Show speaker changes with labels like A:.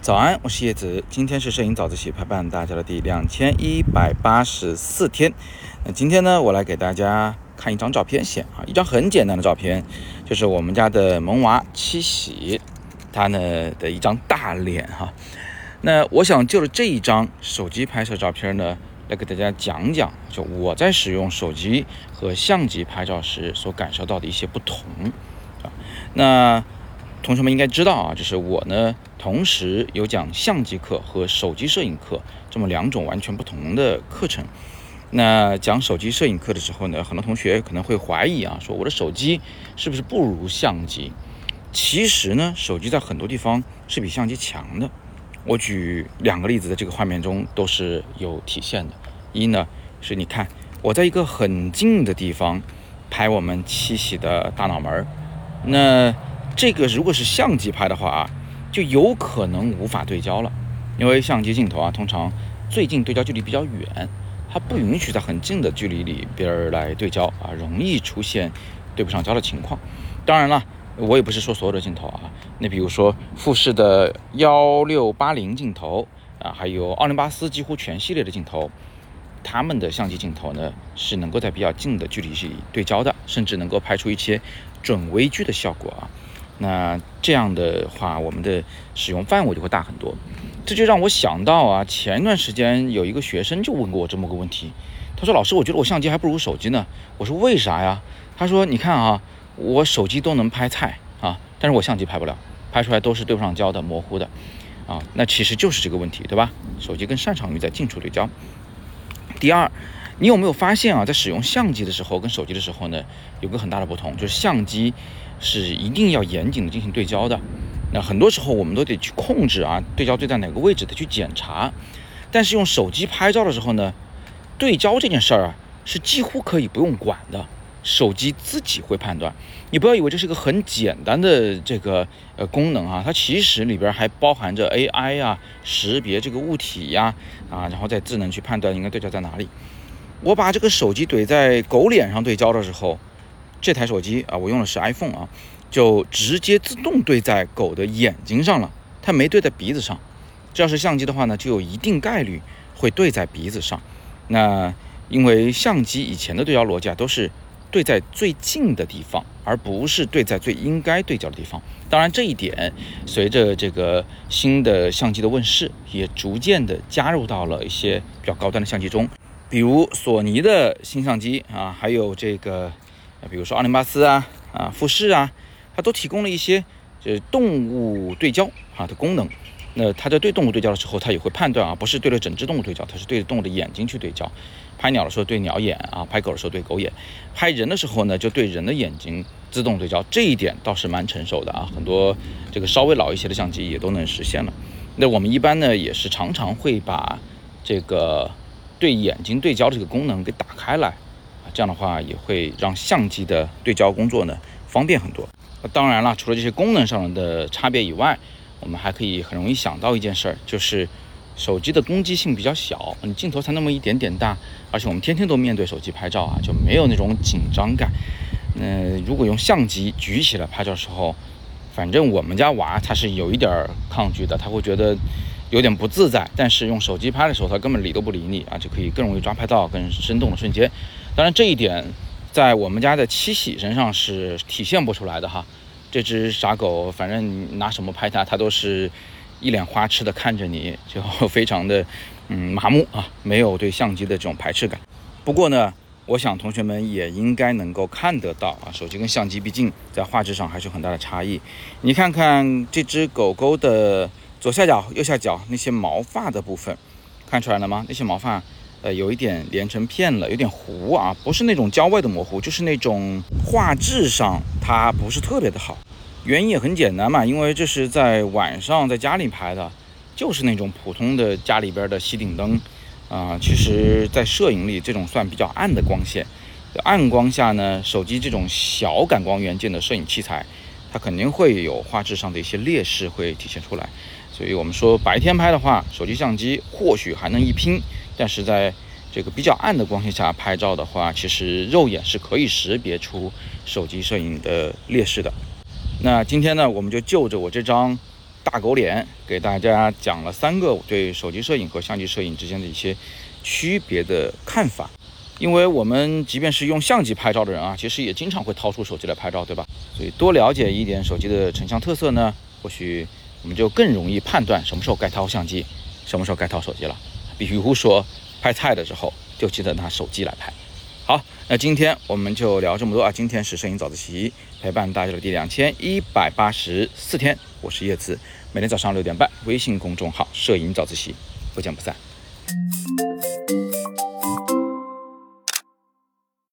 A: 早安，我是叶子。今天是摄影早自习陪伴大家的第两千一百八十四天。那今天呢，我来给大家看一张照片先啊，一张很简单的照片，就是我们家的萌娃七喜，他呢的一张大脸哈。那我想就着这一张手机拍摄照片呢，来给大家讲讲，就我在使用手机和相机拍照时所感受到的一些不同。那同学们应该知道啊，就是我呢。同时有讲相机课和手机摄影课这么两种完全不同的课程。那讲手机摄影课的时候呢，很多同学可能会怀疑啊，说我的手机是不是不如相机？其实呢，手机在很多地方是比相机强的。我举两个例子，在这个画面中都是有体现的。一呢是你看我在一个很近的地方拍我们七喜的大脑门儿，那这个如果是相机拍的话啊。就有可能无法对焦了，因为相机镜头啊，通常最近对焦距离比较远，它不允许在很近的距离里边来对焦啊，容易出现对不上焦的情况。当然了，我也不是说所有的镜头啊，那比如说富士的幺六八零镜头啊，还有奥林巴斯几乎全系列的镜头，他们的相机镜头呢是能够在比较近的距离去对焦的，甚至能够拍出一些准微距的效果啊。那这样的话，我们的使用范围就会大很多。这就让我想到啊，前一段时间有一个学生就问过我这么个问题，他说：“老师，我觉得我相机还不如手机呢。”我说：“为啥呀？”他说：“你看啊，我手机都能拍菜啊，但是我相机拍不了，拍出来都是对不上焦的、模糊的啊。那其实就是这个问题，对吧？手机更擅长于在近处对焦。第二，你有没有发现啊，在使用相机的时候跟手机的时候呢，有个很大的不同，就是相机。是一定要严谨的进行对焦的，那很多时候我们都得去控制啊，对焦对在哪个位置得去检查。但是用手机拍照的时候呢，对焦这件事儿啊是几乎可以不用管的，手机自己会判断。你不要以为这是个很简单的这个呃功能啊，它其实里边还包含着 AI 呀，识别这个物体呀啊，然后再智能去判断应该对焦在哪里。我把这个手机怼在狗脸上对焦的时候。这台手机啊，我用的是 iPhone 啊，就直接自动对在狗的眼睛上了，它没对在鼻子上。这要是相机的话呢，就有一定概率会对在鼻子上。那因为相机以前的对焦逻辑啊，都是对在最近的地方，而不是对在最应该对焦的地方。当然，这一点随着这个新的相机的问世，也逐渐的加入到了一些比较高端的相机中，比如索尼的新相机啊，还有这个。比如说奥林巴斯啊，啊富士啊，它都提供了一些就是动物对焦啊的功能。那它在对动物对焦的时候，它也会判断啊，不是对着整只动物对焦，它是对着动物的眼睛去对焦。拍鸟的时候对鸟眼啊，拍狗的时候对狗眼，拍人的时候呢就对人的眼睛自动对焦。这一点倒是蛮成熟的啊，很多这个稍微老一些的相机也都能实现了。那我们一般呢也是常常会把这个对眼睛对焦的这个功能给打开来啊。这样的话也会让相机的对焦工作呢方便很多。当然了，除了这些功能上的差别以外，我们还可以很容易想到一件事儿，就是手机的攻击性比较小，你镜头才那么一点点大，而且我们天天都面对手机拍照啊，就没有那种紧张感。嗯，如果用相机举起来拍照的时候，反正我们家娃他是有一点儿抗拒的，他会觉得有点不自在。但是用手机拍的时候，他根本理都不理你啊，就可以更容易抓拍到更生动的瞬间。当然，这一点在我们家的七喜身上是体现不出来的哈。这只傻狗，反正你拿什么拍它，它都是一脸花痴的看着你，就 非常的嗯麻木啊，没有对相机的这种排斥感。不过呢，我想同学们也应该能够看得到啊，手机跟相机毕竟在画质上还是有很大的差异。你看看这只狗狗的左下角、右下角那些毛发的部分，看出来了吗？那些毛发。呃，有一点连成片了，有点糊啊，不是那种焦外的模糊，就是那种画质上它不是特别的好。原因也很简单嘛，因为这是在晚上在家里拍的，就是那种普通的家里边的吸顶灯啊。其实，在摄影里这种算比较暗的光线，暗光下呢，手机这种小感光元件的摄影器材，它肯定会有画质上的一些劣势会体现出来。所以我们说白天拍的话，手机相机或许还能一拼。但是在这个比较暗的光线下拍照的话，其实肉眼是可以识别出手机摄影的劣势的。那今天呢，我们就就着我这张大狗脸，给大家讲了三个对手机摄影和相机摄影之间的一些区别的看法。因为我们即便是用相机拍照的人啊，其实也经常会掏出手机来拍照，对吧？所以多了解一点手机的成像特色呢，或许我们就更容易判断什么时候该掏相机，什么时候该掏手机了。比如说拍菜的时候，就记得拿手机来拍。好，那今天我们就聊这么多啊！今天是摄影早自习陪伴大家的第两千一百八十四天，我是叶子，每天早上六点半，微信公众号“摄影早自习”，不见不散。